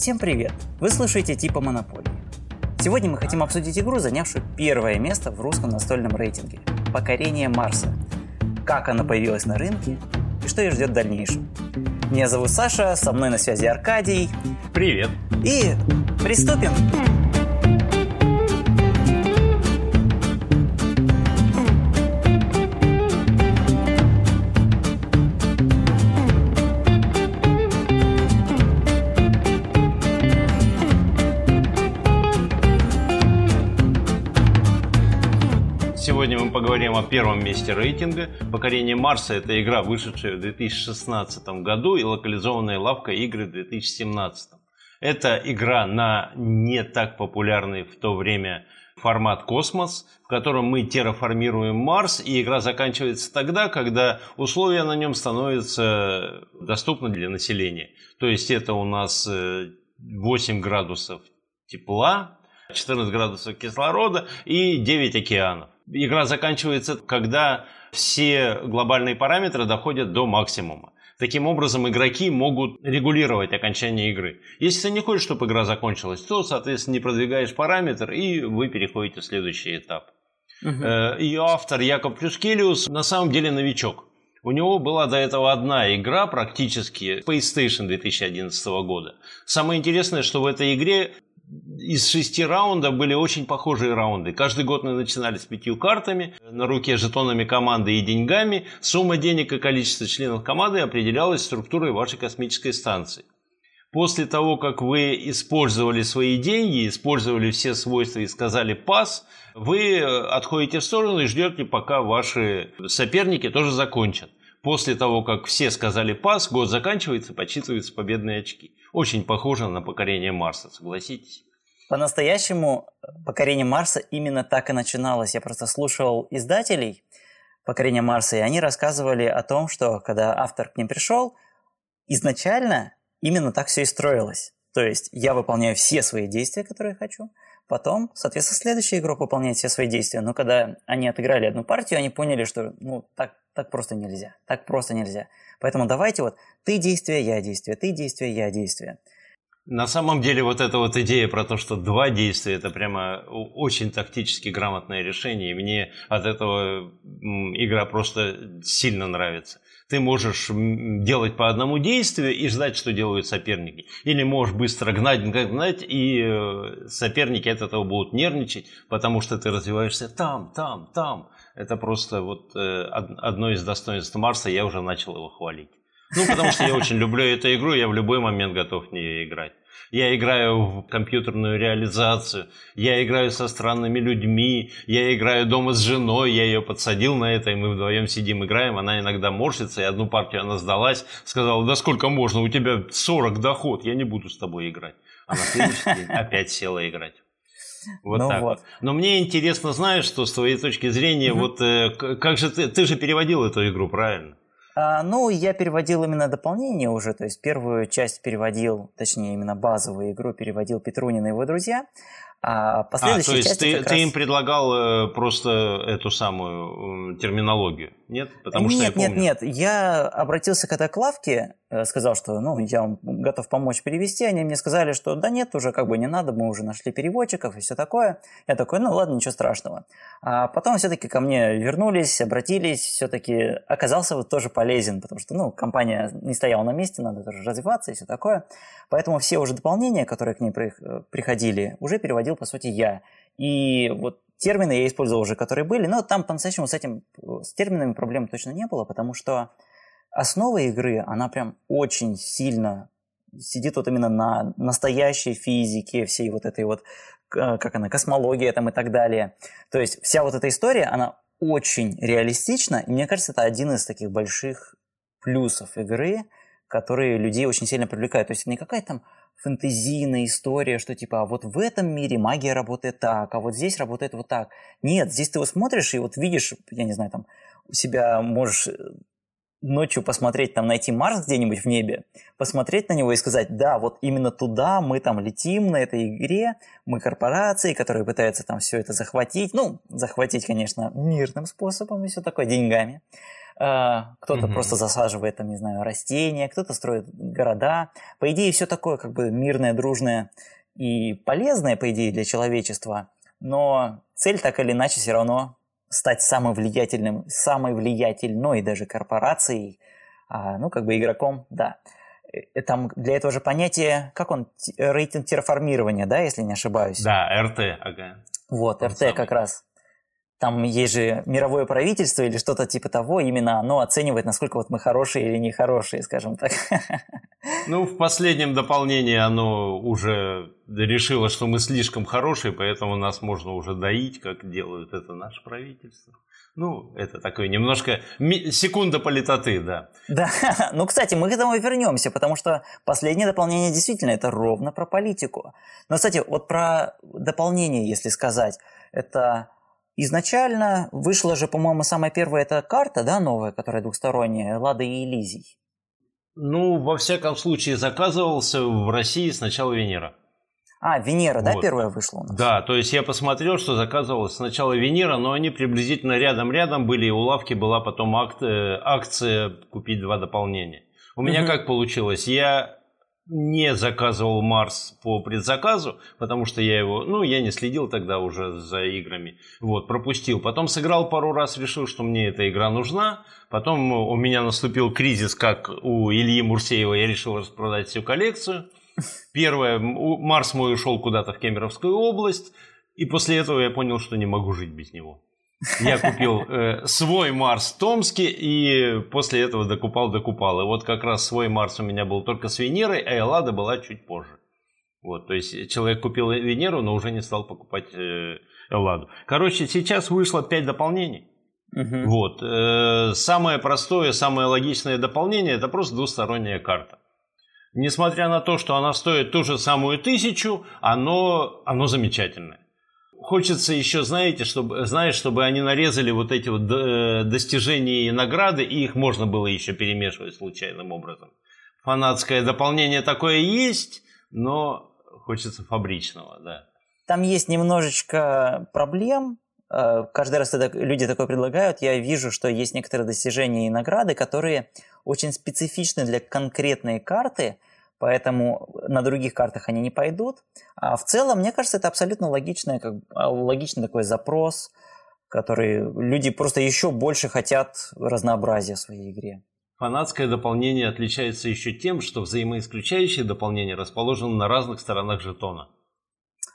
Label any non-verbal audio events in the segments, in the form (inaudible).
Всем привет! Вы слушаете Типа Монополии. Сегодня мы хотим обсудить игру, занявшую первое место в русском настольном рейтинге – «Покорение Марса». Как она появилась на рынке и что ее ждет в дальнейшем. Меня зовут Саша, со мной на связи Аркадий. Привет! И приступим! Сегодня поговорим о первом месте рейтинга. «Покорение Марса» — это игра, вышедшая в 2016 году и локализованная лавка игры в 2017. Это игра на не так популярный в то время формат «Космос», в котором мы терраформируем Марс, и игра заканчивается тогда, когда условия на нем становятся доступны для населения. То есть это у нас 8 э, градусов тепла, 14 градусов кислорода и 9 океанов игра заканчивается, когда все глобальные параметры доходят до максимума. Таким образом, игроки могут регулировать окончание игры. Если ты не хочешь, чтобы игра закончилась, то, соответственно, не продвигаешь параметр, и вы переходите в следующий этап. Угу. Ее автор Якоб Плюскелиус на самом деле новичок. У него была до этого одна игра, практически Space Station 2011 года. Самое интересное, что в этой игре из шести раундов были очень похожие раунды. Каждый год мы начинали с пятью картами, на руке жетонами команды и деньгами. Сумма денег и количество членов команды определялась структурой вашей космической станции. После того, как вы использовали свои деньги, использовали все свойства и сказали «пас», вы отходите в сторону и ждете, пока ваши соперники тоже закончат. После того, как все сказали «пас», год заканчивается, подсчитываются победные очки. Очень похоже на покорение Марса, согласитесь? По-настоящему покорение Марса именно так и начиналось. Я просто слушал издателей покорения Марса, и они рассказывали о том, что когда автор к ним пришел, изначально именно так все и строилось. То есть я выполняю все свои действия, которые хочу, потом, соответственно, следующий игрок выполняет все свои действия. Но когда они отыграли одну партию, они поняли, что ну, так, так просто нельзя, так просто нельзя. Поэтому давайте вот ты действие, я действие, ты действие, я действие. На самом деле вот эта вот идея про то, что два действия, это прямо очень тактически грамотное решение, и мне от этого игра просто сильно нравится. Ты можешь делать по одному действию и ждать, что делают соперники. Или можешь быстро гнать, гнать, гнать, и э, соперники от этого будут нервничать, потому что ты развиваешься там, там, там. Это просто вот э, одно из достоинств Марса, я уже начал его хвалить. Ну, потому что я очень люблю эту игру, я в любой момент готов в нее играть я играю в компьютерную реализацию, я играю со странными людьми, я играю дома с женой, я ее подсадил на это, и мы вдвоем сидим, играем, она иногда морщится, и одну партию она сдалась, сказала, да сколько можно, у тебя 40 доход, я не буду с тобой играть. А на следующий день опять села играть. Вот ну так вот. Но мне интересно, знаешь, что с твоей точки зрения, угу. вот э, как же ты, ты же переводил эту игру, правильно? А, ну, я переводил именно дополнение уже, то есть первую часть переводил, точнее, именно базовую игру переводил Петрунин и его друзья. А, последующие а, то есть ты, ты раз... им предлагал э, просто эту самую терминологию, нет? Потому нет, что я помню. нет, нет. Я обратился к лавке, э, сказал, что ну, я вам готов помочь перевести. Они мне сказали, что да нет, уже как бы не надо, мы уже нашли переводчиков и все такое. Я такой, ну ладно, ничего страшного. А потом все-таки ко мне вернулись, обратились, все-таки оказался вот тоже полезен, потому что ну, компания не стояла на месте, надо тоже развиваться и все такое. Поэтому все уже дополнения, которые к ней э, приходили, уже переводил переводил, по сути, я. И вот термины я использовал уже, которые были, но там по-настоящему с этим, с терминами проблем точно не было, потому что основа игры, она прям очень сильно сидит вот именно на настоящей физике, всей вот этой вот, как она, космология там и так далее. То есть вся вот эта история, она очень реалистична, и мне кажется, это один из таких больших плюсов игры, которые людей очень сильно привлекают. То есть не какая-то там фэнтезийная история, что типа а вот в этом мире магия работает так, а вот здесь работает вот так. Нет, здесь ты его смотришь и вот видишь, я не знаю, там у себя можешь э, ночью посмотреть, там найти Марс где-нибудь в небе, посмотреть на него и сказать, да, вот именно туда мы там летим на этой игре, мы корпорации, которые пытаются там все это захватить, ну, захватить, конечно, мирным способом и все такое, деньгами. Кто-то угу. просто засаживает там, не знаю, растения, кто-то строит города. По идее, все такое как бы мирное, дружное и полезное, по идее, для человечества. Но цель так или иначе все равно стать самым влиятельным, самой влиятельной даже корпорацией, а, ну, как бы игроком, да. Э, там для этого же понятие, как он, рейтинг терраформирования, да, если не ошибаюсь? Да, РТ, ага. Вот, РТ самый. как раз там есть же мировое правительство или что-то типа того, именно оно оценивает, насколько вот мы хорошие или нехорошие, скажем так. Ну, в последнем дополнении оно уже решило, что мы слишком хорошие, поэтому нас можно уже доить, как делают это наше правительство. Ну, это такое немножко секунда политоты, да. Да, (laughs) ну, кстати, мы к этому вернемся, потому что последнее дополнение действительно это ровно про политику. Но, кстати, вот про дополнение, если сказать, это Изначально вышла же, по-моему, самая первая эта карта, да, новая, которая двухсторонняя, Лада и Элизий. Ну, во всяком случае, заказывался в России сначала Венера. А, Венера, вот. да, первая вышла у нас? Да, то есть я посмотрел, что заказывалась сначала Венера, но они приблизительно рядом-рядом были, и у лавки была потом акт, э, акция купить два дополнения. У меня угу. как получилось? Я не заказывал Марс по предзаказу, потому что я его, ну, я не следил тогда уже за играми, вот, пропустил. Потом сыграл пару раз, решил, что мне эта игра нужна. Потом у меня наступил кризис, как у Ильи Мурсеева, я решил распродать всю коллекцию. Первое, Марс мой ушел куда-то в Кемеровскую область, и после этого я понял, что не могу жить без него. Я купил э, свой Марс в Томске и после этого докупал, докупал. И вот как раз свой Марс у меня был только с Венерой, а Эллада была чуть позже. Вот, то есть человек купил Венеру, но уже не стал покупать э, Элладу. Короче, сейчас вышло 5 дополнений. Угу. Вот. Э, самое простое, самое логичное дополнение это просто двусторонняя карта. Несмотря на то, что она стоит ту же самую тысячу, оно, оно замечательное хочется еще, знаете, чтобы, знаешь, чтобы они нарезали вот эти вот э, достижения и награды, и их можно было еще перемешивать случайным образом. Фанатское дополнение такое есть, но хочется фабричного, да. Там есть немножечко проблем. Э, каждый раз, когда люди такое предлагают, я вижу, что есть некоторые достижения и награды, которые очень специфичны для конкретной карты – поэтому на других картах они не пойдут. А в целом, мне кажется, это абсолютно логичный, как, а, логичный такой запрос, который люди просто еще больше хотят разнообразия в своей игре. Фанатское дополнение отличается еще тем, что взаимоисключающие дополнения расположены на разных сторонах жетона.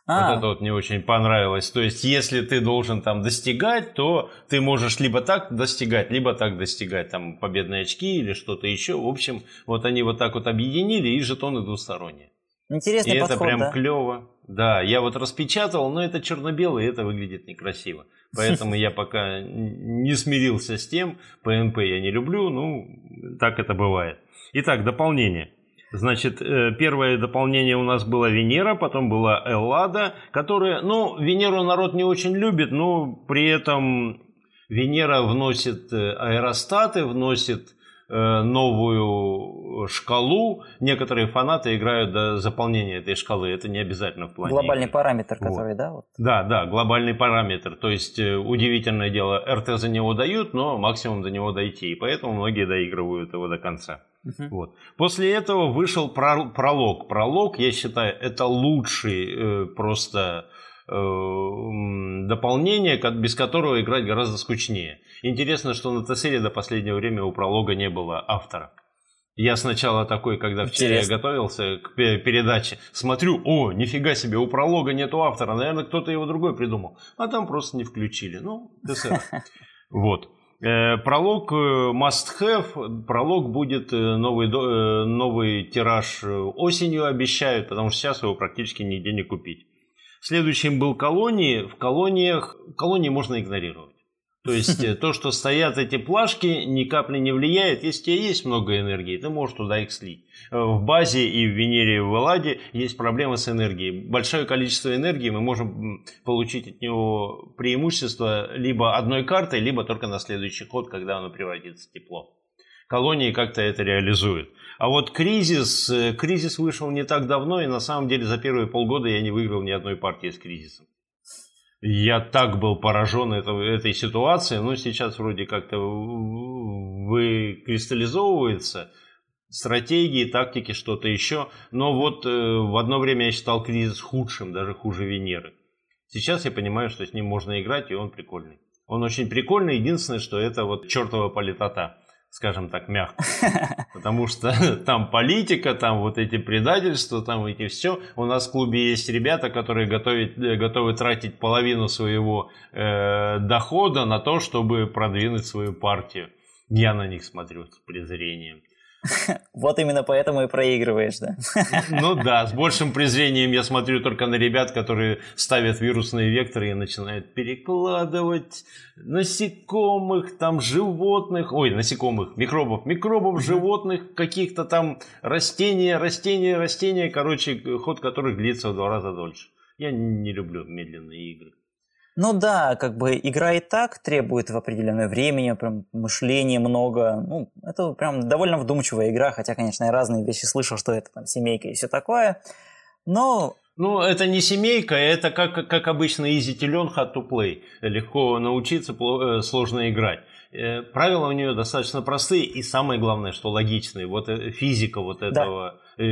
А. Вот это вот мне очень понравилось. То есть, если ты должен там достигать, то ты можешь либо так достигать, либо так достигать, там, победные очки или что-то еще. В общем, вот они вот так вот объединили, и жетоны двусторонние. Интересный и подход, это прям да? клево. Да, я вот распечатал, но это черно-белое, и это выглядит некрасиво. Поэтому я пока не смирился с тем. ПНП я не люблю, ну, так это бывает. Итак, дополнение. Значит, э, первое дополнение у нас было Венера, потом была Эллада, которая, ну, Венеру народ не очень любит, но при этом Венера вносит э, аэростаты, вносит э, новую шкалу. Некоторые фанаты играют до заполнения этой шкалы. Это не обязательно в плане. Глобальный параметр, который, вот. да? Вот. Да, да, глобальный параметр. То есть удивительное дело, РТ за него дают, но максимум до него дойти. И поэтому многие доигрывают его до конца. Uh-huh. Вот. После этого вышел пролог. Пролог, я считаю, это лучший э, просто э, дополнение, без которого играть гораздо скучнее. Интересно, что на ТСРе до последнего времени у пролога не было автора. Я сначала такой, когда вчера я готовился к передаче, смотрю, о, нифига себе, у пролога нету автора, наверное, кто-то его другой придумал. А там просто не включили. Ну, ТСР. (laughs) Вот. Э, пролог э, must have, пролог будет э, новый, новый тираж осенью обещают, потому что сейчас его практически нигде не купить. Следующим был колонии. В колониях колонии можно игнорировать. То есть э, то, что стоят эти плашки, ни капли не влияет. Если у тебя есть много энергии, ты можешь туда их слить. Э, в базе и в Венере, и в Элладе есть проблемы с энергией. Большое количество энергии мы можем получить от него преимущество либо одной картой, либо только на следующий ход, когда оно превратится в тепло. Колонии как-то это реализуют. А вот кризис, э, кризис вышел не так давно, и на самом деле за первые полгода я не выиграл ни одной партии с кризисом. Я так был поражен этой, этой ситуацией, но сейчас вроде как-то выкристаллизовывается стратегии, тактики, что-то еще. Но вот э, в одно время я считал кризис худшим, даже хуже Венеры. Сейчас я понимаю, что с ним можно играть, и он прикольный. Он очень прикольный, единственное, что это вот чертова политота скажем так, мягко. (laughs) Потому что (laughs) там политика, там вот эти предательства, там эти все. У нас в клубе есть ребята, которые готовят, э, готовы тратить половину своего э, дохода на то, чтобы продвинуть свою партию. Я на них смотрю с презрением. (laughs) Вот именно поэтому и проигрываешь, да? Ну да, с (laughs) большим презрением я смотрю только на ребят, которые ставят вирусные векторы и начинают перекладывать насекомых, там животных, ой, насекомых, микробов, микробов, животных, каких-то там растения, растения, растения, короче, ход которых длится в два раза дольше. Я не люблю медленные игры. Ну да, как бы игра и так требует в определенное время, прям мышления много. Ну, это прям довольно вдумчивая игра, хотя, конечно, я разные вещи слышал, что это там семейка и все такое. Но ну, это не семейка, это как, как обычно easy to learn, hard to play. Легко научиться, э, сложно играть. Э, правила у нее достаточно простые и самое главное, что логичные. Вот э, физика вот этого, да.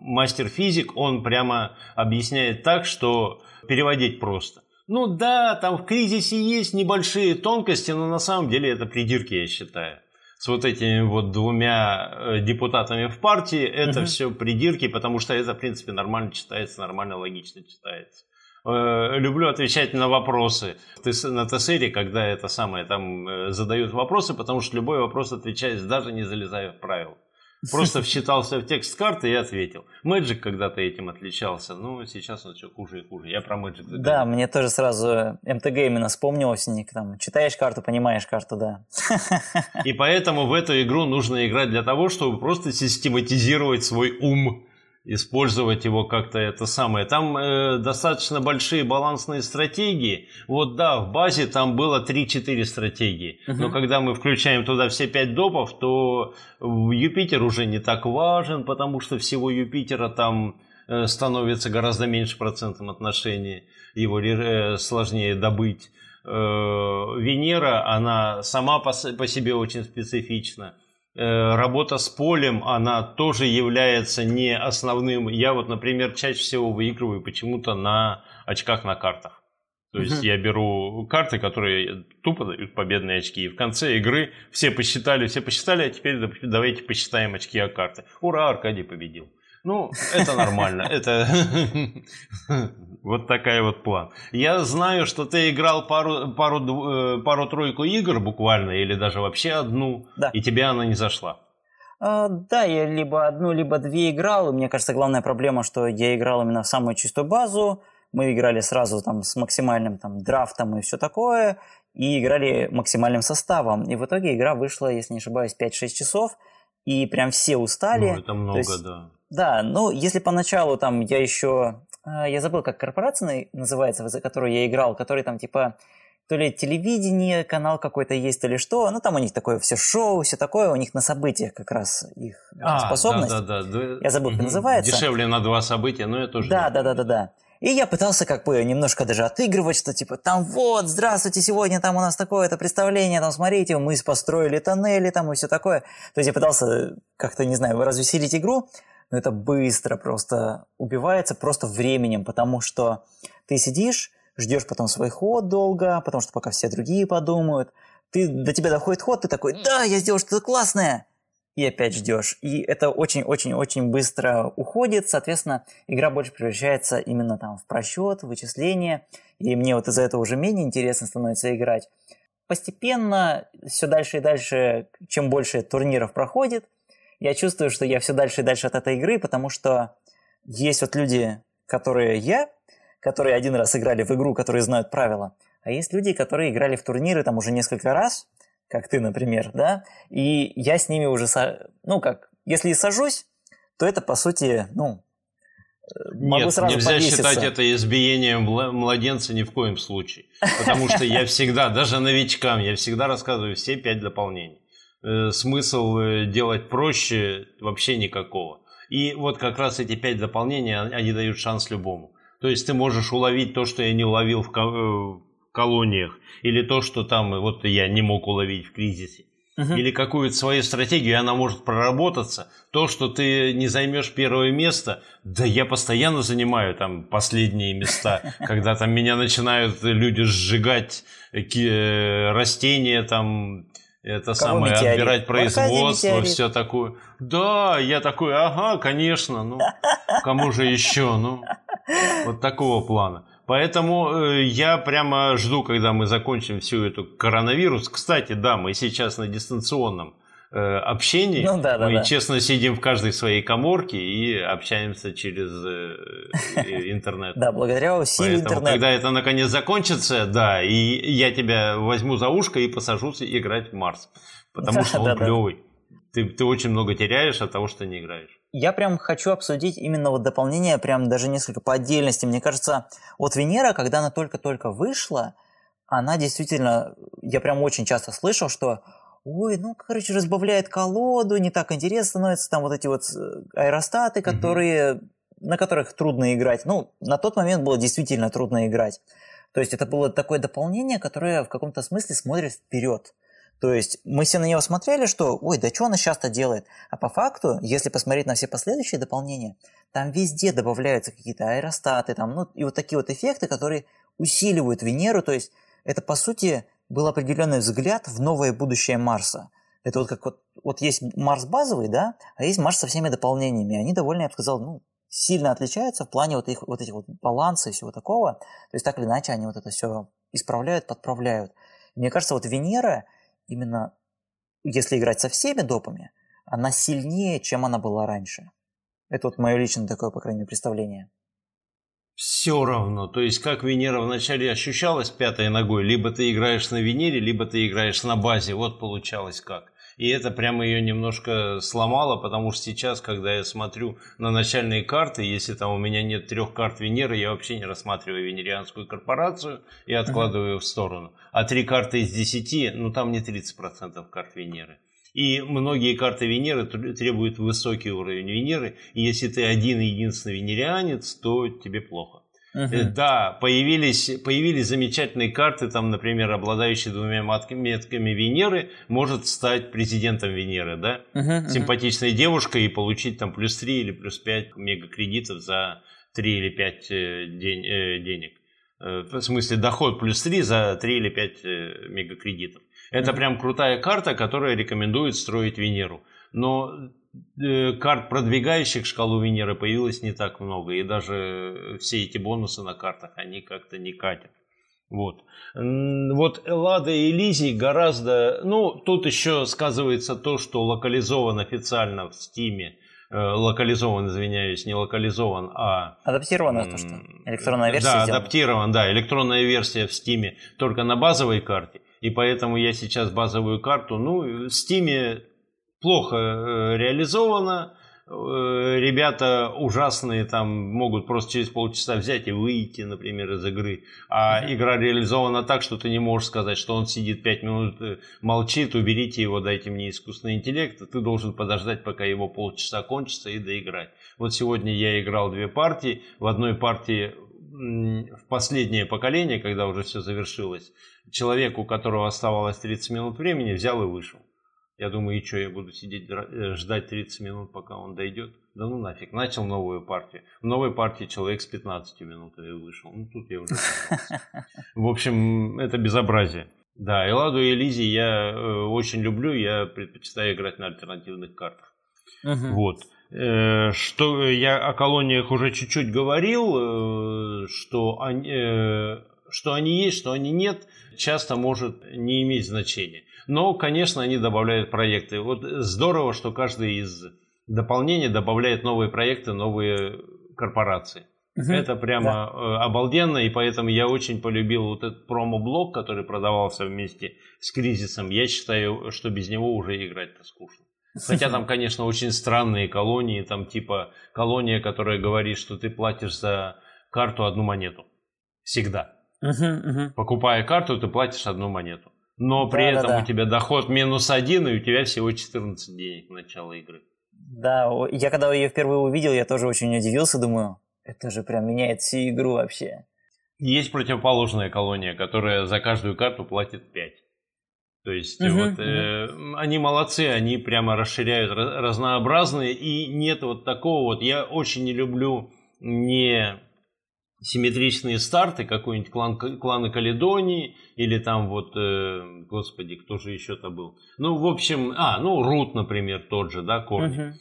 мастер физик, он прямо объясняет так, что переводить просто. Ну да, там в кризисе есть небольшие тонкости, но на самом деле это придирки, я считаю. С вот этими вот двумя э, депутатами в партии, это угу. все придирки, потому что это, в принципе, нормально читается, нормально, логично читается. Э, люблю отвечать на вопросы на ТСРе, когда это самое там э, задают вопросы, потому что любой вопрос отвечается, даже не залезая в правила. Просто (laughs) вчитался в текст карты и ответил. Magic когда-то этим отличался, но сейчас он все хуже и хуже. Я про Magic заговорил. Да, мне тоже сразу МТГ именно вспомнилось. Там, читаешь карту, понимаешь карту, да. (laughs) И поэтому в эту игру нужно играть для того, чтобы просто систематизировать свой ум использовать его как-то это самое. Там э, достаточно большие балансные стратегии. Вот да, в базе там было 3-4 стратегии. Uh-huh. Но когда мы включаем туда все 5 допов, то Юпитер уже не так важен, потому что всего Юпитера там э, становится гораздо меньше процентом отношений. Его э, сложнее добыть. Э, Венера, она сама по, по себе очень специфична. Э, работа с полем, она тоже является не основным. Я вот, например, чаще всего выигрываю почему-то на очках на картах. То есть я беру карты, которые тупо дают победные очки. И в конце игры все посчитали, все посчитали, а теперь давайте посчитаем очки о карты. Ура, Аркадий победил. Ну, это нормально. Это (laughs) вот такая вот план. Я знаю, что ты играл пару, пару, э, пару-тройку игр буквально, или даже вообще одну, да. и тебе она не зашла. А, да, я либо одну, либо две играл. И мне кажется, главная проблема, что я играл именно в самую чистую базу. Мы играли сразу там с максимальным там драфтом и все такое. И играли максимальным составом. И в итоге игра вышла, если не ошибаюсь, 5-6 часов. И прям все устали. Ну, это много, есть, да. Да, ну, если поначалу там я еще... А, я забыл, как корпорация называется, за которую я играл, который там типа то ли телевидение, канал какой-то есть, то ли что. Ну, там у них такое все шоу, все такое, у них на событиях как раз их а, способность. Да, да, да. Я забыл, как называется. Дешевле на два события, но это тоже... Да, да, да, да, да. И я пытался как бы немножко даже отыгрывать, что типа там вот, здравствуйте, сегодня там у нас такое-то представление, там смотрите, мы построили тоннели там и все такое. То есть я пытался как-то, не знаю, развеселить игру, но это быстро просто убивается просто временем, потому что ты сидишь, ждешь потом свой ход долго, потому что пока все другие подумают, ты, до тебя доходит ход, ты такой, да, я сделал что-то классное, и опять ждешь. И это очень-очень-очень быстро уходит, соответственно, игра больше превращается именно там в просчет, вычисление, и мне вот из-за этого уже менее интересно становится играть. Постепенно, все дальше и дальше, чем больше турниров проходит, я чувствую, что я все дальше и дальше от этой игры, потому что есть вот люди, которые я, которые один раз играли в игру, которые знают правила, а есть люди, которые играли в турниры там уже несколько раз, как ты, например, да, и я с ними уже, ну как, если и сажусь, то это, по сути, ну, могу Нет, сразу нельзя повеситься. считать это избиением младенца ни в коем случае. Потому что я всегда, даже новичкам, я всегда рассказываю все пять дополнений. Э, смысл э, делать проще вообще никакого. И вот как раз эти пять дополнений, они дают шанс любому. То есть ты можешь уловить то, что я не уловил в колониях, или то, что там вот я не мог уловить в кризисе угу. или какую-то свою стратегию, и она может проработаться. То, что ты не займешь первое место, да я постоянно занимаю там последние места, (laughs) когда там меня начинают люди сжигать э, растения там это Кого самое, метеорит? отбирать производство, все такое. Да, я такой, ага, конечно, ну, кому же еще, ну, вот такого плана. Поэтому э, я прямо жду, когда мы закончим всю эту коронавирус. Кстати, да, мы сейчас на дистанционном общении. Ну, да, да, мы да. честно сидим в каждой своей коморке и общаемся через э, интернет. (laughs) Да, благодаря силе интернета. Когда это наконец закончится, да, и я тебя возьму за ушко и посажусь играть в Марс. Потому (laughs) что он клевый. Ты, ты очень много теряешь от того, что не играешь я прям хочу обсудить именно вот дополнение, прям даже несколько по отдельности. Мне кажется, вот Венера, когда она только-только вышла, она действительно, я прям очень часто слышал, что ой, ну, короче, разбавляет колоду, не так интересно становится, там вот эти вот э, аэростаты, которые, mm-hmm. на которых трудно играть. Ну, на тот момент было действительно трудно играть. То есть это было такое дополнение, которое в каком-то смысле смотрит вперед. То есть мы все на него смотрели, что ой, да что она сейчас-то делает? А по факту, если посмотреть на все последующие дополнения, там везде добавляются какие-то аэростаты, там, ну, и вот такие вот эффекты, которые усиливают Венеру. То есть это, по сути, был определенный взгляд в новое будущее Марса. Это вот как вот, вот есть Марс базовый, да, а есть Марс со всеми дополнениями. Они довольно, я бы сказал, ну, сильно отличаются в плане вот, их, вот этих вот баланса и всего такого. То есть так или иначе они вот это все исправляют, подправляют. Мне кажется, вот Венера – именно если играть со всеми допами, она сильнее, чем она была раньше. Это вот мое личное такое, по крайней мере, представление. Все равно. То есть, как Венера вначале ощущалась пятой ногой, либо ты играешь на Венере, либо ты играешь на базе. Вот получалось как. И это прямо ее немножко сломало, потому что сейчас, когда я смотрю на начальные карты, если там у меня нет трех карт Венеры, я вообще не рассматриваю венерианскую корпорацию и откладываю uh-huh. в сторону. А три карты из десяти, ну там не 30% карт Венеры. И многие карты Венеры требуют высокий уровень Венеры. И если ты один единственный венерианец, то тебе плохо. Uh-huh. Да, появились, появились замечательные карты, там, например, обладающий двумя метками Венеры, может стать президентом Венеры, да? Uh-huh, uh-huh. Симпатичная девушка и получить там плюс 3 или плюс 5 мегакредитов за 3 или 5 э, день, э, денег. Э, в смысле, доход плюс 3 за 3 или 5 мегакредитов. Это прям крутая карта, которая рекомендует строить Венеру. Но Э, карт, продвигающих шкалу Венеры, появилось не так много. И даже все эти бонусы на картах, они как-то не катят. Вот. Вот Эллада и Элизий гораздо... Ну, тут еще сказывается то, что локализован официально в Стиме. Э, локализован, извиняюсь, не локализован, а... Адаптировано то, что? Электронная версия Да, сделана. адаптирован, да. Электронная версия в Стиме только на базовой карте. И поэтому я сейчас базовую карту... Ну, в Стиме плохо э, реализовано. Э, ребята ужасные там могут просто через полчаса взять и выйти, например, из игры. А mm-hmm. игра реализована так, что ты не можешь сказать, что он сидит 5 минут, э, молчит, уберите его, дайте мне искусственный интеллект. Ты должен подождать, пока его полчаса кончится и доиграть. Вот сегодня я играл две партии. В одной партии в последнее поколение, когда уже все завершилось, человек, у которого оставалось 30 минут времени, взял и вышел. Я думаю, и что, я буду сидеть э, ждать 30 минут, пока он дойдет? Да ну нафиг, начал новую партию. В новой партии человек с 15 минут и вышел. Ну тут я уже... (laughs) В общем, это безобразие. Да, Эладу и Элизи я э, очень люблю, я предпочитаю играть на альтернативных картах. Вот. Э, что я о колониях уже чуть-чуть говорил, что они, что они есть, что они нет, часто может не иметь значения. Но, конечно, они добавляют проекты. Вот здорово, что каждый из дополнений добавляет новые проекты, новые корпорации. Угу, Это прямо да. Э, обалденно, и поэтому я очень полюбил вот этот промо-блок, который продавался вместе с кризисом. Я считаю, что без него уже играть-то скучно. Хотя там, конечно, очень странные колонии, там типа колония, которая говорит, что ты платишь за карту одну монету. Всегда. Угу. Покупая карту, ты платишь одну монету но при да, этом да, да. у тебя доход минус один, и у тебя всего 14 денег в начало игры. Да, я когда ее впервые увидел, я тоже очень удивился, думаю, Это же прям меняет всю игру вообще. Есть противоположная колония, которая за каждую карту платит 5. То есть угу, вот угу. э, они молодцы, они прямо расширяют разнообразные, и нет вот такого вот. Я очень не люблю не симметричные старты, какой-нибудь клан, клана Каледонии, или там вот, э, господи, кто же еще-то был. Ну, в общем, а, ну, Рут, например, тот же, да, корни. Uh-huh.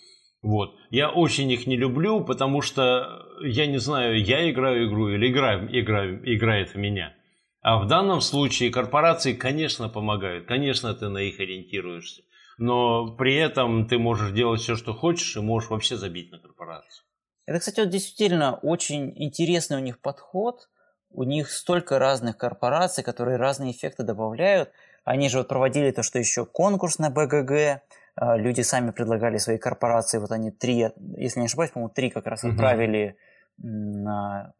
Вот. Я очень их не люблю, потому что, я не знаю, я играю игру или игра, игра, играет в меня. А в данном случае корпорации, конечно, помогают, конечно, ты на их ориентируешься. Но при этом ты можешь делать все, что хочешь, и можешь вообще забить на корпорацию. Это, кстати, вот действительно очень интересный у них подход. У них столько разных корпораций, которые разные эффекты добавляют. Они же вот проводили то, что еще конкурс на БГГ. А, люди сами предлагали свои корпорации. Вот они три, если не ошибаюсь, по-моему, три как раз отправили угу. на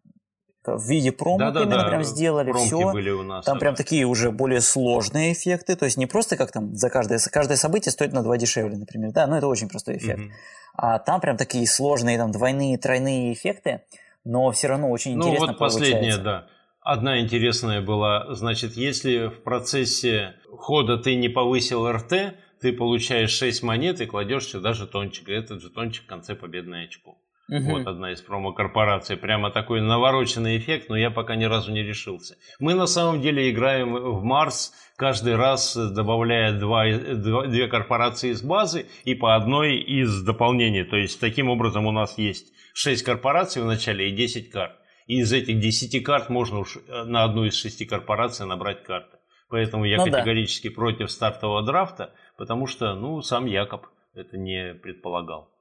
в виде промок да, да, именно да. прям сделали все. были у нас. Там прям такие уже более сложные эффекты, то есть не просто как там за каждое, каждое событие стоит на 2 дешевле, например, да, ну это очень простой эффект. Угу. А там прям такие сложные там двойные, тройные эффекты, но все равно очень ну, интересно Ну вот последняя, да. Одна интересная была, значит, если в процессе хода ты не повысил РТ, ты получаешь 6 монет и кладешь сюда жетончик. И этот жетончик в конце победное очко. Угу. Вот одна из промо-корпораций. Прямо такой навороченный эффект, но я пока ни разу не решился. Мы на самом деле играем в Марс каждый раз, добавляя два, два, две корпорации из базы и по одной из дополнений. То есть таким образом у нас есть 6 корпораций в начале и 10 карт. И из этих 10 карт можно уж э, на одну из шести корпораций набрать карты. Поэтому я ну, категорически да. против стартового драфта, потому что, ну, сам Якоб это не предполагал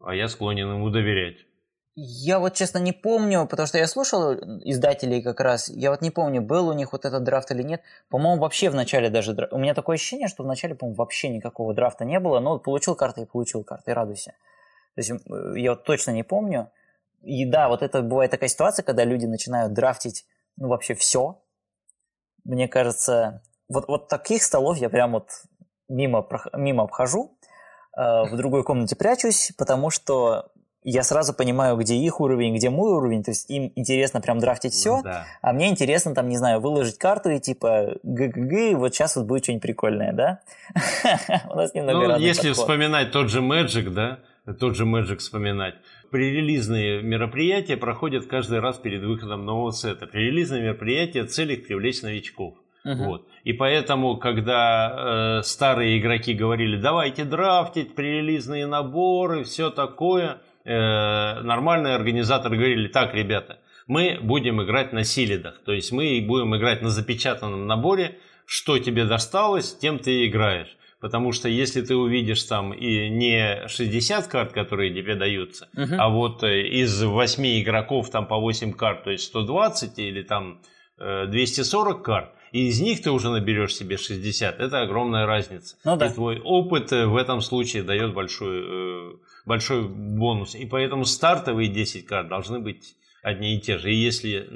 а я склонен ему доверять. Я вот честно не помню, потому что я слушал издателей как раз, я вот не помню, был у них вот этот драфт или нет. По-моему, вообще в начале даже... У меня такое ощущение, что в начале, по-моему, вообще никакого драфта не было, но получил карты и получил карты, и радуйся. То есть я вот точно не помню. И да, вот это бывает такая ситуация, когда люди начинают драфтить, ну, вообще все. Мне кажется, вот, вот таких столов я прям вот мимо, мимо обхожу, Э, в другой комнате прячусь, потому что я сразу понимаю, где их уровень, где мой уровень, то есть им интересно прям драфтить все, да. а мне интересно там, не знаю, выложить карту и типа ГГГ, вот сейчас вот будет что-нибудь прикольное, да? (laughs) У нас немного Ну, если вспоминать тот же Magic, да, тот же Magic вспоминать, пререлизные мероприятия проходят каждый раз перед выходом нового сета. Пререлизные мероприятия цели привлечь новичков. Uh-huh. Вот. И поэтому, когда э, старые игроки говорили, давайте драфтить, пререлизные наборы, все такое, э, нормальные организаторы говорили, так, ребята, мы будем играть на силидах, то есть мы будем играть на запечатанном наборе, что тебе досталось, тем ты играешь. Потому что если ты увидишь там и не 60 карт, которые тебе даются, uh-huh. а вот э, из 8 игроков там по 8 карт, то есть 120 или там 240 э, карт, и из них ты уже наберешь себе 60. Это огромная разница. Ну, да. И твой опыт э, в этом случае дает большой, э, большой бонус. И поэтому стартовые 10 карт должны быть одни и те же. И если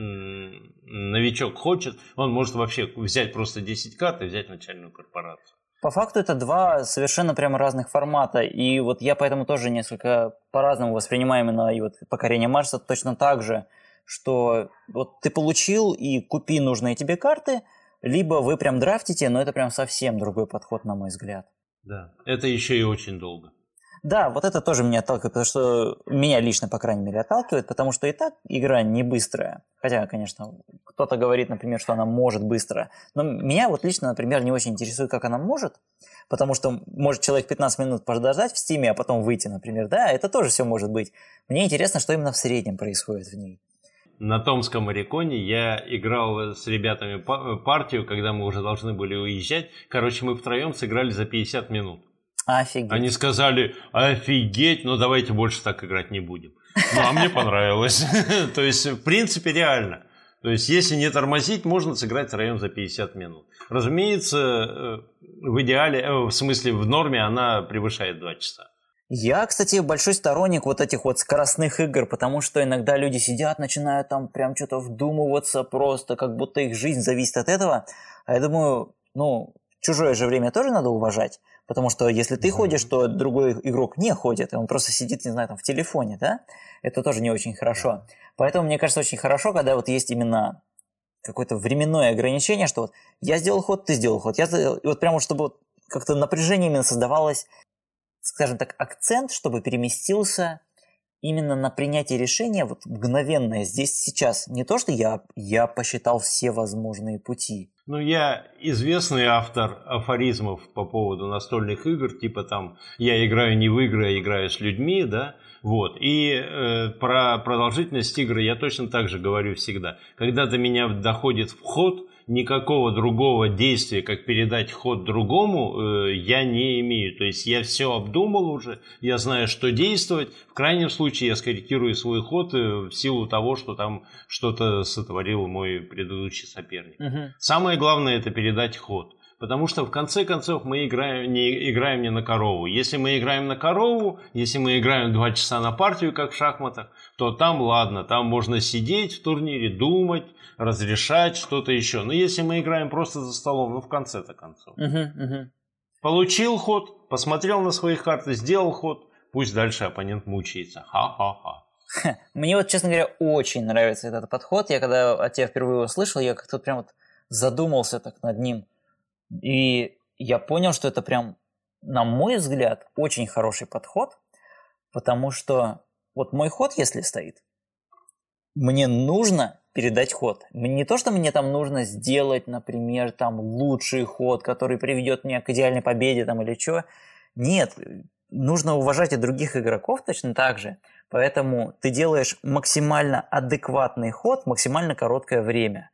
новичок хочет, он может вообще взять просто 10 карт и взять начальную корпорацию. По факту это два совершенно прямо разных формата, и вот я поэтому тоже несколько по-разному воспринимаю именно и вот покорение Марса точно так же, что вот ты получил и купи нужные тебе карты, либо вы прям драфтите, но это прям совсем другой подход, на мой взгляд. Да, это еще и очень долго. Да, вот это тоже меня отталкивает, потому что меня лично, по крайней мере, отталкивает, потому что и так игра не быстрая. Хотя, конечно, кто-то говорит, например, что она может быстро. Но меня вот лично, например, не очень интересует, как она может, потому что может человек 15 минут подождать в стиме, а потом выйти, например. Да, это тоже все может быть. Мне интересно, что именно в среднем происходит в ней на Томском Ориконе я играл с ребятами партию, когда мы уже должны были уезжать. Короче, мы втроем сыграли за 50 минут. Офигеть. Они сказали, офигеть, но давайте больше так играть не будем. Ну, а мне понравилось. (laughs) То есть, в принципе, реально. То есть, если не тормозить, можно сыграть втроем за 50 минут. Разумеется, э, в идеале, э, в смысле, в норме она превышает 2 часа. Я, кстати, большой сторонник вот этих вот скоростных игр, потому что иногда люди сидят, начинают там прям что-то вдумываться просто, как будто их жизнь зависит от этого. А я думаю, ну, чужое же время тоже надо уважать. Потому что если ты ходишь, то другой игрок не ходит, и он просто сидит, не знаю, там в телефоне, да? Это тоже не очень хорошо. Поэтому мне кажется очень хорошо, когда вот есть именно какое-то временное ограничение, что вот я сделал ход, ты сделал ход. Я, и вот прямо чтобы вот как-то напряжение именно создавалось, скажем так, акцент, чтобы переместился именно на принятие решения вот мгновенное здесь сейчас. Не то, что я, я посчитал все возможные пути. Ну, я известный автор афоризмов по поводу настольных игр, типа там «я играю не в игры, а играю с людьми», да, вот. И э, про продолжительность игры я точно так же говорю всегда. Когда до меня доходит вход, никакого другого действия, как передать ход другому, э, я не имею. То есть я все обдумал уже, я знаю, что действовать. В крайнем случае я скорректирую свой ход э, в силу того, что там что-то сотворил мой предыдущий соперник. Угу. Самое главное это передать ход. Потому что в конце концов мы играем не, играем не на корову. Если мы играем на корову, если мы играем два часа на партию, как в шахматах, то там ладно, там можно сидеть в турнире, думать, разрешать что-то еще. Но если мы играем просто за столом, ну в конце-то концов. Угу, угу. Получил ход, посмотрел на свои карты, сделал ход, пусть дальше оппонент мучается. Ха-ха-ха. Мне вот, честно говоря, очень нравится этот подход. Я когда от тебя впервые услышал, я как-то прям вот задумался так над ним. И я понял, что это прям, на мой взгляд, очень хороший подход, потому что вот мой ход, если стоит, мне нужно передать ход. Не то, что мне там нужно сделать, например, там лучший ход, который приведет меня к идеальной победе там или что. Нет, нужно уважать и других игроков точно так же. Поэтому ты делаешь максимально адекватный ход максимально короткое время.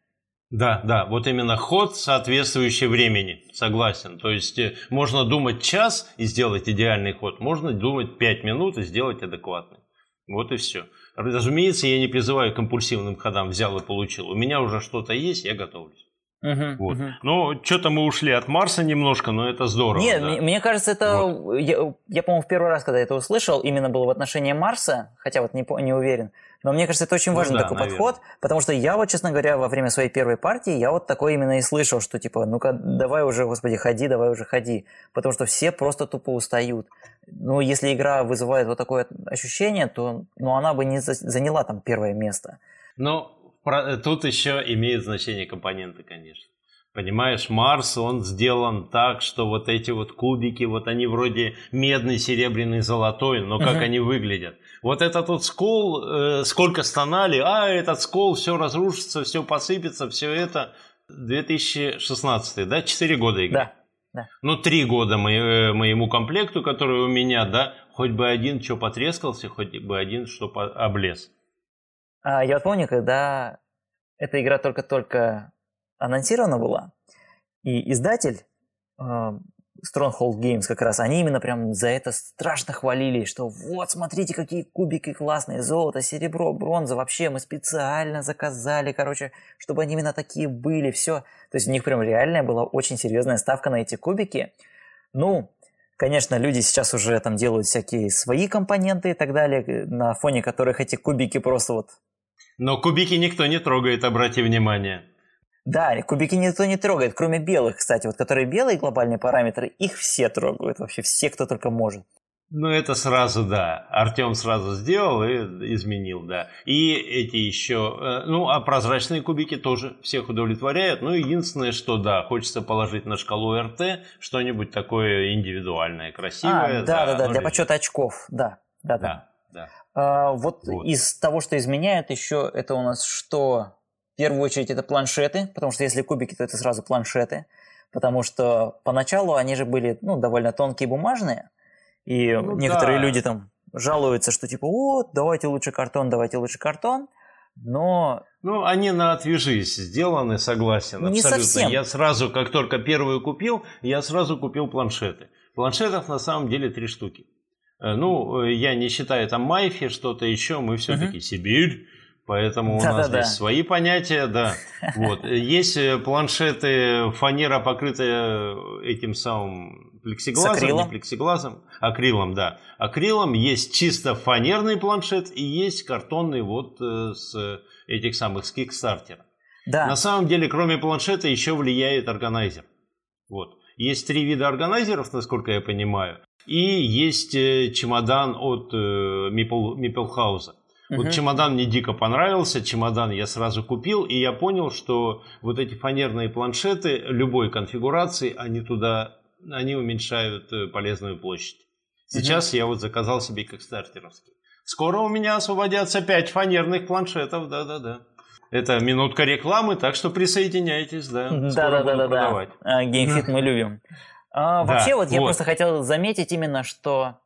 Да, да, вот именно ход, соответствующий времени, согласен. То есть э, можно думать час и сделать идеальный ход, можно думать пять минут и сделать адекватный. Вот и все. Разумеется, я не призываю к компульсивным ходам взял и получил. У меня уже что-то есть, я готовлюсь. Угу, вот. угу. Ну, что-то мы ушли от Марса немножко, но это здорово. Нет, да. мне кажется, это... Вот. Я, я, по-моему, в первый раз, когда это услышал, именно было в отношении Марса, хотя вот не, не уверен. Но мне кажется, это очень важный ну, да, такой наверное. подход, потому что я вот, честно говоря, во время своей первой партии, я вот такой именно и слышал, что типа, ну-ка, давай уже, господи, ходи, давай уже ходи. Потому что все просто тупо устают. Ну, если игра вызывает вот такое ощущение, то ну, она бы не заняла там первое место. Ну, тут еще имеет значение компоненты, конечно. Понимаешь, Марс, он сделан так, что вот эти вот кубики, вот они вроде медный, серебряный, золотой, но как uh-huh. они выглядят. Вот этот вот скол, э, сколько стонали, а этот скол, все разрушится, все посыпется, все это. 2016, да, 4 года игры. Да. Да. Ну, три года моему, э, моему комплекту, который у меня, да, хоть бы один что потрескался, хоть бы один что облез. А, я вот помню, когда эта игра только-только анонсирована была, и издатель э, Stronghold Games как раз, они именно прям за это страшно хвалили, что вот, смотрите, какие кубики классные, золото, серебро, бронза, вообще мы специально заказали, короче, чтобы они именно такие были, все. То есть у них прям реальная была очень серьезная ставка на эти кубики. Ну, конечно, люди сейчас уже там делают всякие свои компоненты и так далее, на фоне которых эти кубики просто вот... Но кубики никто не трогает, обрати внимание. Да, кубики никто не трогает, кроме белых, кстати. Вот которые белые глобальные параметры, их все трогают, вообще все, кто только может. Ну, это сразу, да. Артем сразу сделал и изменил, да. И эти еще... Э, ну, а прозрачные кубики тоже всех удовлетворяют. Ну, единственное, что, да, хочется положить на шкалу РТ что-нибудь такое индивидуальное, красивое. А, да, да, да, ну, для подсчета очков, да. Да, да. да, да. А, вот, вот из того, что изменяет еще, это у нас что? В первую очередь это планшеты, потому что если кубики, то это сразу планшеты. Потому что поначалу они же были ну, довольно тонкие бумажные, и ну, некоторые да. люди там жалуются, что типа, вот, давайте лучше картон, давайте лучше картон, но... Ну, они на отвяжись сделаны, согласен, не абсолютно. Совсем. Я сразу, как только первую купил, я сразу купил планшеты. Планшетов на самом деле три штуки. Э, ну, э, я не считаю там Майфи, что-то еще, мы все-таки uh-huh. Сибирь, Поэтому у да, нас да, есть да. свои понятия, да. (laughs) Вот. Есть э, планшеты, фанера, покрытая этим самым плексиглазом, не плексиглазом, акрилом, да. Акрилом есть чисто фанерный планшет и есть картонный вот э, с этих самых с Kickstarter. Да. На самом деле, кроме планшета, еще влияет органайзер. Вот. Есть три вида органайзеров, насколько я понимаю, и есть э, чемодан от Мипл, Вот чемодан мне дико понравился, чемодан я сразу купил, и я понял, что вот эти фанерные планшеты любой конфигурации, они туда, они уменьшают э, полезную площадь. Сейчас угу. я вот заказал себе как стартеровский. Скоро у меня освободятся 5 фанерных планшетов, да-да-да. Это минутка рекламы, так что присоединяйтесь, да. Да-да-да-да. да. Геймфит мы любим. А, вообще, вот я просто хотел заметить именно, что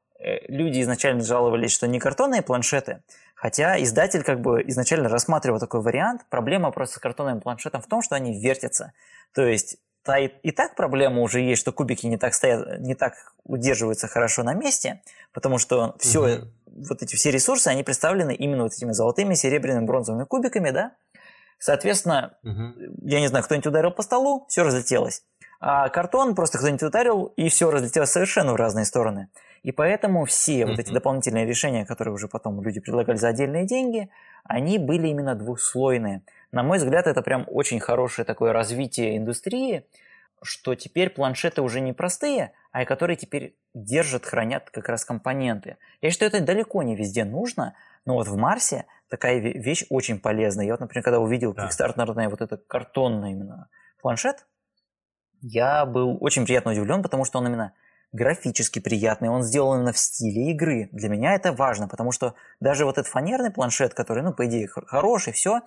люди изначально жаловались, что не картонные планшеты, Хотя издатель как бы изначально рассматривал такой вариант. Проблема просто с картонным планшетом в том, что они вертятся. То есть та и, и так проблема уже есть, что кубики не так стоят, не так удерживаются хорошо на месте, потому что все, угу. вот эти все ресурсы, они представлены именно вот этими золотыми, серебряными, бронзовыми кубиками, да. Соответственно, угу. я не знаю, кто-нибудь ударил по столу, все разлетелось. А картон просто кто-нибудь ударил, и все разлетелось совершенно в разные стороны. И поэтому все вот эти дополнительные решения, которые уже потом люди предлагали за отдельные деньги, они были именно двухслойные. На мой взгляд, это прям очень хорошее такое развитие индустрии, что теперь планшеты уже не простые, а которые теперь держат, хранят как раз компоненты. Я считаю, это далеко не везде нужно, но вот в Марсе такая вещь очень полезная. Я вот, например, когда увидел да. Kickstarter, вот это картонный именно планшет, я был очень приятно удивлен, потому что он именно графически приятный, он сделан именно в стиле игры. Для меня это важно, потому что даже вот этот фанерный планшет, который, ну, по идее, хороший, все,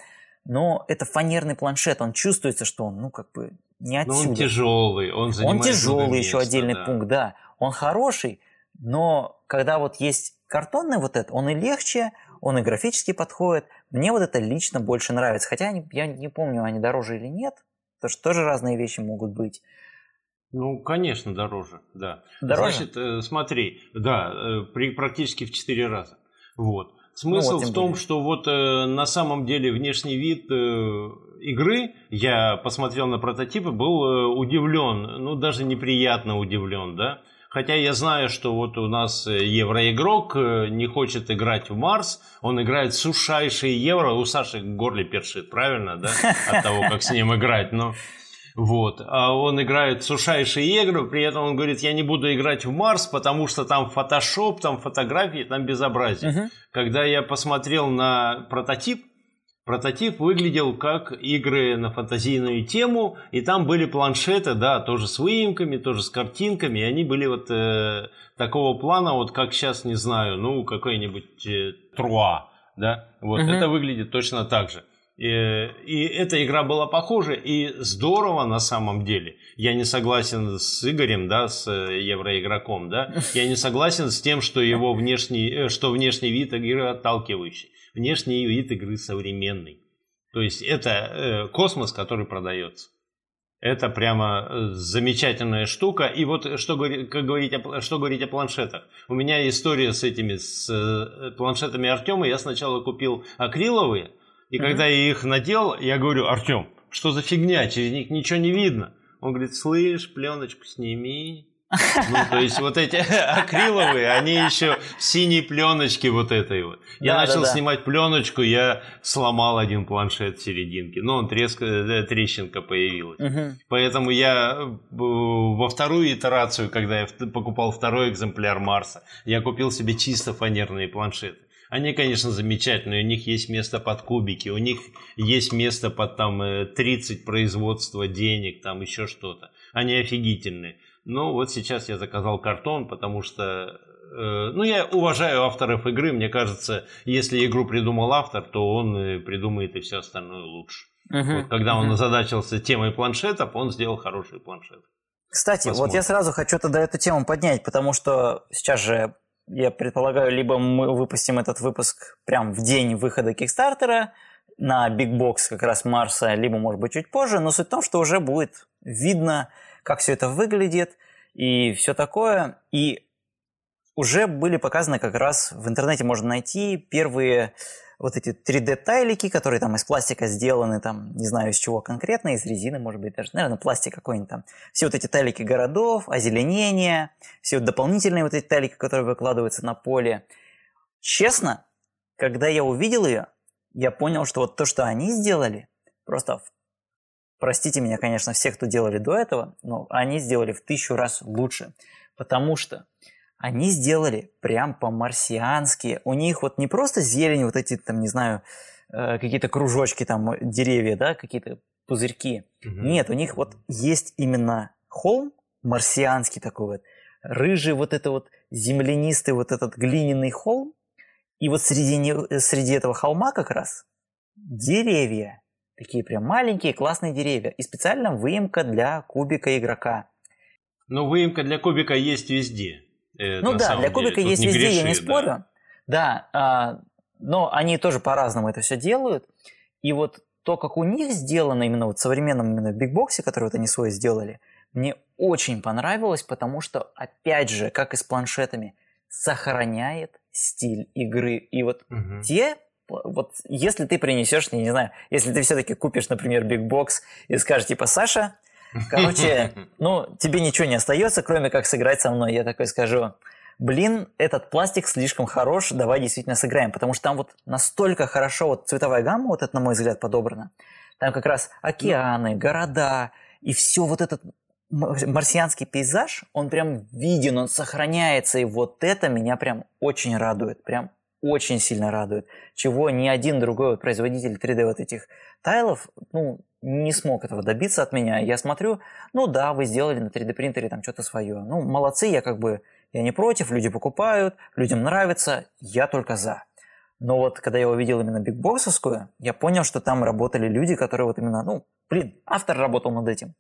но это фанерный планшет, он чувствуется, что он, ну, как бы не отсюда. Но он тяжелый, он занимает Он тяжелый, еще отдельный да. пункт, да. Он хороший, но когда вот есть картонный вот этот, он и легче, он и графически подходит. Мне вот это лично больше нравится. Хотя я не помню, они дороже или нет, потому что тоже разные вещи могут быть. Ну, конечно, дороже, да. Дороже? Значит, э, смотри, да, э, при, практически в 4 раза. Вот. Смысл ну, вот, в том, более. что вот э, на самом деле внешний вид э, игры, я посмотрел на прототипы, был э, удивлен, ну даже неприятно удивлен, да. Хотя я знаю, что вот у нас э, евроигрок не хочет играть в Марс, он играет сушайший евро, у Саши в горле першит, правильно, да, от того, как с ним играть, но... Вот. А он играет сушайшие игры, при этом он говорит, я не буду играть в Марс, потому что там фотошоп, там фотографии, там безобразие. Угу. Когда я посмотрел на прототип, прототип выглядел как игры на фантазийную тему, и там были планшеты, да, тоже с выемками, тоже с картинками, и они были вот э, такого плана, вот как сейчас, не знаю, ну, какой-нибудь э, Труа, да, вот угу. это выглядит точно так же. И, и эта игра была похожа, и здорово на самом деле. Я не согласен с Игорем, да, с э, евроигроком, да. Я не согласен с тем, что его внешний, э, что внешний вид игры отталкивающий. Внешний вид игры современный. То есть это э, космос, который продается. Это прямо э, замечательная штука. И вот что говорить, как говорить, что говорить о планшетах. У меня история с этими с планшетами Артема. Я сначала купил акриловые, и когда я их надел, я говорю, Артем, что за фигня, через них ничего не видно. Он говорит, слышь, пленочку сними. Ну, то есть вот эти (laughs) акриловые, они еще в синей пленочке вот этой вот. Я да, начал да, да. снимать пленочку, я сломал один планшет в серединке. Ну, он треска, э, трещинка появилась. Угу. Поэтому я э, во вторую итерацию, когда я покупал второй экземпляр Марса, я купил себе чисто фанерные планшеты. Они, конечно, замечательные, у них есть место под кубики, у них есть место под там 30 э, производства денег, там еще что-то. Они офигительные. Но вот сейчас я заказал картон, потому что э, ну, я уважаю авторов игры. Мне кажется, если игру придумал автор, то он э, придумает и все остальное лучше. Uh-huh, вот, когда uh-huh. он озадачился темой планшетов, он сделал хороший планшет. Кстати, Посмотрим. вот я сразу хочу тогда эту тему поднять, потому что сейчас же я предполагаю, либо мы выпустим этот выпуск прям в день выхода Кикстартера на Big Box как раз Марса, либо, может быть, чуть позже, но суть в том, что уже будет видно, как все это выглядит и все такое. И уже были показаны как раз в интернете можно найти первые вот эти 3D-тайлики, которые там из пластика сделаны, там, не знаю из чего конкретно, из резины, может быть, даже, наверное, пластик какой-нибудь там. Все вот эти тайлики городов, озеленение, все вот дополнительные вот эти тайлики, которые выкладываются на поле. Честно, когда я увидел ее, я понял, что вот то, что они сделали, просто простите меня, конечно, все, кто делали до этого, но они сделали в тысячу раз лучше. Потому что они сделали прям по-марсиански. У них вот не просто зелень, вот эти там, не знаю, э, какие-то кружочки там, деревья, да, какие-то пузырьки. Угу. Нет, у них вот есть именно холм марсианский такой вот, рыжий вот это вот землянистый вот этот глиняный холм, и вот среди, не, среди этого холма как раз деревья. Такие прям маленькие классные деревья. И специально выемка для кубика игрока. Ну, выемка для кубика есть везде. Э, ну да, для кубика есть везде, греши, я не спорю. Да, да но они тоже по-разному это все делают. И вот то, как у них сделано именно вот в современном именно бигбоксе, который вот они свой сделали, мне очень понравилось, потому что, опять же, как и с планшетами, сохраняет стиль игры. И вот угу. те, вот если ты принесешь, я не знаю, если ты все-таки купишь, например, бигбокс и скажешь, типа, Саша, короче, (laughs) ну, тебе ничего не остается, кроме как сыграть со мной. Я такой скажу, блин, этот пластик слишком хорош, давай действительно сыграем, потому что там вот настолько хорошо вот цветовая гамма, вот это, на мой взгляд, подобрана. Там как раз океаны, города, и все вот этот марсианский пейзаж, он прям виден, он сохраняется, и вот это меня прям очень радует, прям очень сильно радует, чего ни один другой производитель 3D вот этих тайлов, ну, не смог этого добиться от меня. Я смотрю, ну да, вы сделали на 3D принтере там что-то свое. Ну, молодцы, я как бы, я не против, люди покупают, людям нравится, я только за. Но вот когда я увидел именно бигбоксовскую, я понял, что там работали люди, которые вот именно, ну, блин, автор работал над этим.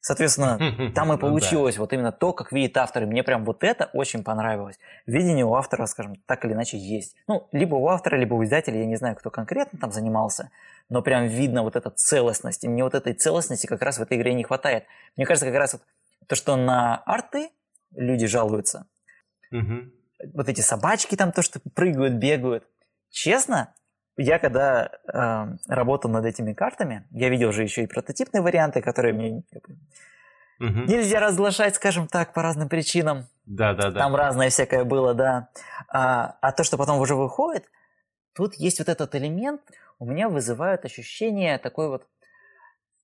Соответственно, (laughs) там и ну получилось вот именно то, как видит автор. И мне прям вот это очень понравилось. Видение у автора, скажем, так или иначе есть. Ну, либо у автора, либо у издателя, я не знаю, кто конкретно там занимался, но прям видно вот эта целостность. И мне вот этой целостности как раз в этой игре не хватает. Мне кажется, как раз вот то, что на арты люди жалуются, вот эти собачки там, то, что прыгают, бегают. Честно, я когда э, работал над этими картами, я видел уже еще и прототипные варианты, которые мне угу. нельзя разглашать, скажем так, по разным причинам. Да, да, да. Там разное всякое было, да. А, а то, что потом уже выходит, тут есть вот этот элемент, у меня вызывает ощущение такой вот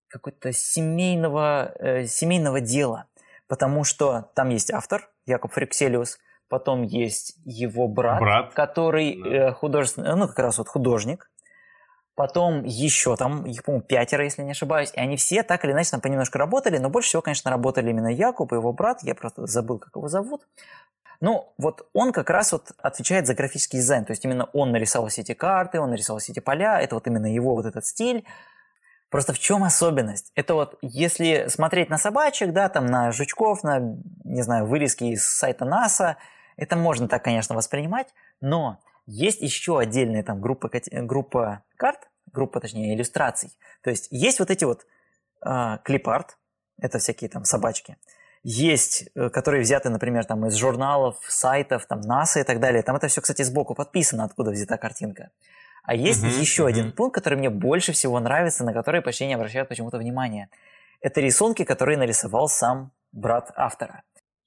какой-то семейного, э, семейного дела. Потому что там есть автор, Якоб Фрикселиус, потом есть его брат, брат. который да. э, художественный, ну как раз вот художник, потом еще там, их, по-моему, пятеро, если не ошибаюсь, и они все так или иначе там понемножку работали, но больше всего, конечно, работали именно Якуб и его брат, я просто забыл, как его зовут. Ну, вот он как раз вот отвечает за графический дизайн, то есть именно он нарисовал все эти карты, он нарисовал все эти поля, это вот именно его вот этот стиль. Просто в чем особенность? Это вот если смотреть на собачек, да, там на жучков, на, не знаю, вырезки из сайта НАСА – это можно так, конечно, воспринимать, но есть еще отдельная там группа, группа карт, группа, точнее, иллюстраций. То есть есть вот эти вот э, клипарт, это всякие там собачки. Есть, э, которые взяты, например, там из журналов, сайтов, там НАСА и так далее. Там это все, кстати, сбоку подписано, откуда взята картинка. А есть uh-huh, еще uh-huh. один пункт, который мне больше всего нравится, на который почти не обращают почему-то внимания. Это рисунки, которые нарисовал сам брат автора.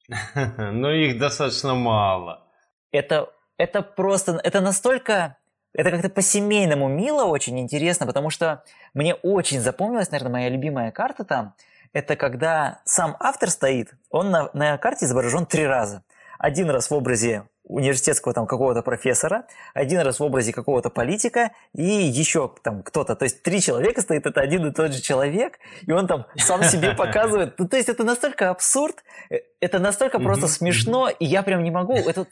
(laughs) Но их достаточно мало. Это, это просто, это настолько, это как-то по-семейному мило, очень интересно, потому что мне очень запомнилась, наверное, моя любимая карта там, это когда сам автор стоит, он на, на карте изображен три раза. Один раз в образе университетского там какого-то профессора, один раз в образе какого-то политика и еще там кто-то. То есть три человека стоит, это один и тот же человек, и он там сам себе (laughs) показывает. Ну, то есть это настолько абсурд, э, это настолько просто смешно, и я прям не могу. Это,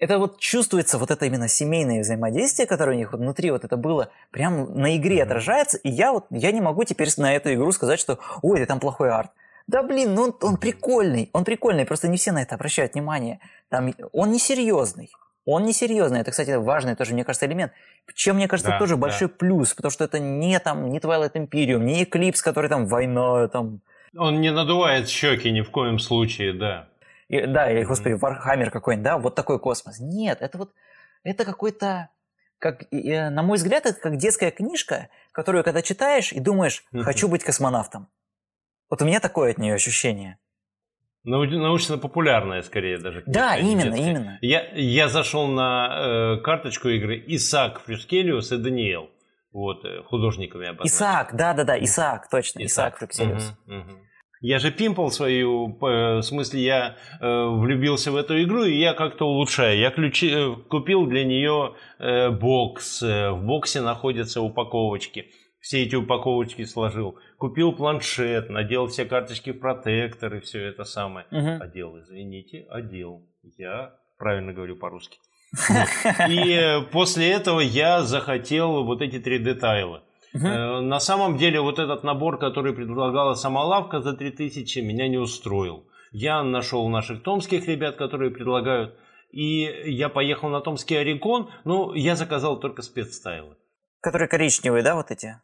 это вот чувствуется вот это именно семейное взаимодействие, которое у них внутри вот это было, прям на игре отражается, и я вот, я не могу теперь на эту игру сказать, что ой, там плохой арт. Да блин, ну он, он прикольный, он прикольный, просто не все на это обращают внимание. Там, он несерьезный. Он несерьезный. Это, кстати, важный тоже, мне кажется, элемент. Чем, мне кажется, да, тоже да. большой плюс, потому что это не там, не Twilight Imperium, не Eclipse, который там война, там... Он не надувает щеки ни в коем случае, да. И, да, или, господи, Warhammer какой-нибудь, да, вот такой космос. Нет, это вот, это какой-то, как, на мой взгляд, это как детская книжка, которую когда читаешь и думаешь, хочу быть космонавтом. Вот у меня такое от нее ощущение. Научно-популярная, скорее даже. Да, именно, детская. именно. Я, я зашел на э, карточку игры Исаак Фрикселиус и Даниэл. вот, э, художниками обозначили. Исаак, да-да-да, Исаак, точно, Исаак, Исаак Фрикселиус. Угу, угу. Я же пимпил свою, в смысле я э, влюбился в эту игру, и я как-то улучшаю. Я ключи, э, купил для нее э, бокс, э, в боксе находятся упаковочки. Все эти упаковочки сложил. Купил планшет, надел все карточки протектор и все это самое. Угу. Одел, извините, одел. Я правильно говорю по-русски. (laughs) И э, после этого я захотел вот эти 3D-тайлы. Угу. На самом деле вот этот набор, который предлагала сама лавка за 3000, меня не устроил. Я нашел наших томских ребят, которые предлагают, и я поехал на Томский Орегон, но я заказал только спецстайлы. Которые коричневые, да, вот эти?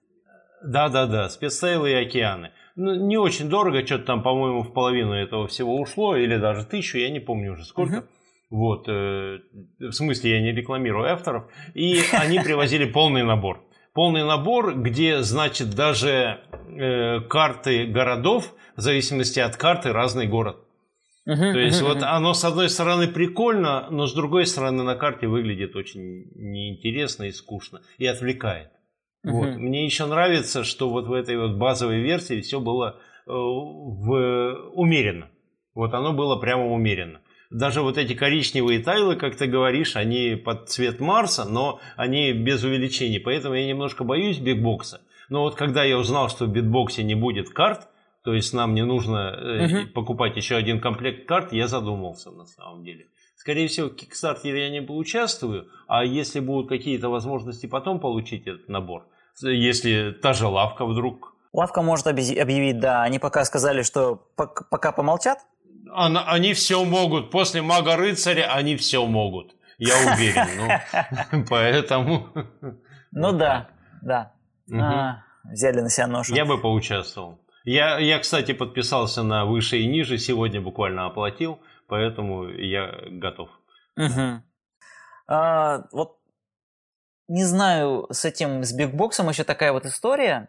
Да-да-да, спецстайлы и океаны. Ну, не очень дорого, что-то там, по-моему, в половину этого всего ушло, или даже тысячу, я не помню уже сколько. Угу. Вот, э, в смысле, я не рекламирую авторов. И они привозили полный набор полный набор, где, значит, даже э, карты городов, в зависимости от карты, разный город. Uh-huh, То есть uh-huh, вот оно с одной стороны прикольно, но с другой стороны на карте выглядит очень неинтересно и скучно и отвлекает. Вот. Мне еще нравится, что вот в этой вот базовой версии все было э, в, умеренно. Вот оно было прямо умеренно даже вот эти коричневые тайлы, как ты говоришь, они под цвет Марса, но они без увеличений. Поэтому я немножко боюсь бигбокса. Но вот когда я узнал, что в битбоксе не будет карт, то есть нам не нужно угу. покупать еще один комплект карт, я задумался на самом деле. Скорее всего, в Kickstarter я не поучаствую, а если будут какие-то возможности потом получить этот набор, если та же лавка вдруг... Лавка может объявить, да, они пока сказали, что пока помолчат, они все могут. После мага-рыцаря они все могут. Я уверен. Ну, (laughs) поэтому... Ну да, да. А, взяли на себя нож. Я бы поучаствовал. Я, я, кстати, подписался на выше и ниже, сегодня буквально оплатил, поэтому я готов. Угу. А, вот не знаю, с этим, с бигбоксом еще такая вот история.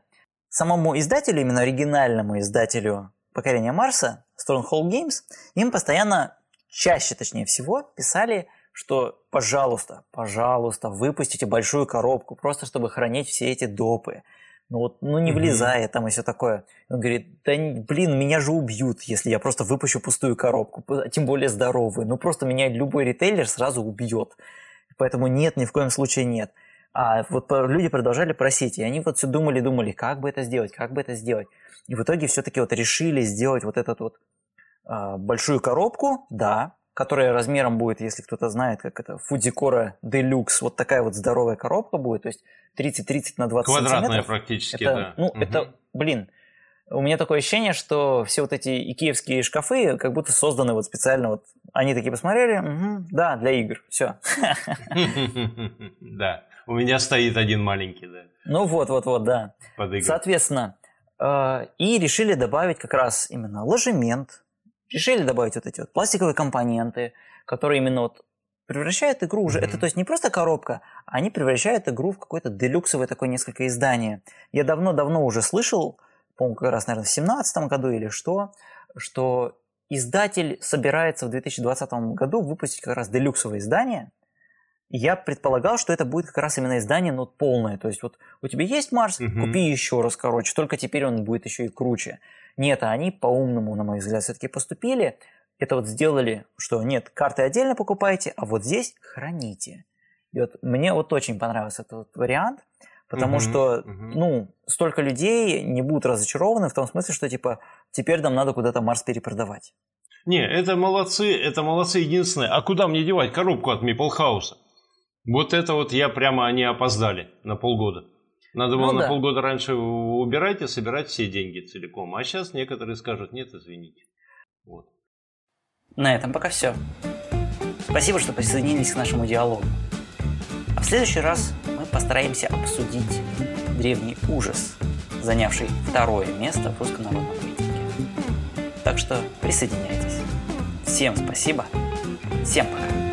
Самому издателю, именно оригинальному издателю покорения Марса, Stronghold Games, им постоянно, чаще точнее всего, писали, что пожалуйста, пожалуйста, выпустите большую коробку, просто чтобы хранить все эти допы. Ну вот, ну не влезая mm-hmm. там и все такое. Он говорит, да блин, меня же убьют, если я просто выпущу пустую коробку, тем более здоровую. Ну просто меня любой ритейлер сразу убьет. Поэтому нет, ни в коем случае нет. А вот люди продолжали просить, и они вот все думали, думали, как бы это сделать, как бы это сделать. И в итоге все-таки вот решили сделать вот эту вот э, большую коробку, да, которая размером будет, если кто-то знает, как это, Fujikura Deluxe, вот такая вот здоровая коробка будет, то есть 30-30 на 20 Квадратная сантиметров. практически, это, да. Ну, угу. это, блин, у меня такое ощущение, что все вот эти икеевские шкафы как будто созданы вот специально вот. Они такие посмотрели, угу, да, для игр, все. (laughs) Да, у меня стоит один маленький, да. Ну вот, вот, вот, да. Соответственно, э, и решили добавить как раз именно ложемент, решили добавить вот эти вот пластиковые компоненты, которые именно вот превращают игру уже, mm-hmm. это то есть не просто коробка, они превращают игру в какое-то делюксовое такое несколько издание. Я давно-давно уже слышал, по-моему, как раз, наверное, в 2017 году или что, что издатель собирается в 2020 году выпустить как раз делюксовое издание, я предполагал, что это будет как раз именно издание, но полное. То есть вот у тебя есть Марс, угу. купи еще раз, короче, только теперь он будет еще и круче. Нет, а они по-умному, на мой взгляд, все-таки поступили. Это вот сделали, что нет, карты отдельно покупайте, а вот здесь храните. И вот мне вот очень понравился этот вариант, потому угу, что, угу. ну, столько людей не будут разочарованы в том смысле, что типа теперь нам надо куда-то Марс перепродавать. Не, это молодцы, это молодцы единственное. А куда мне девать коробку от Мипл Хауса? Вот это вот я прямо, они опоздали на полгода. Надо было ну, на да. полгода раньше убирать и собирать все деньги целиком. А сейчас некоторые скажут, нет, извините. Вот. На этом пока все. Спасибо, что присоединились к нашему диалогу. А в следующий раз мы постараемся обсудить древний ужас, занявший второе место в русском народном рейтинге. Так что присоединяйтесь. Всем спасибо. Всем пока.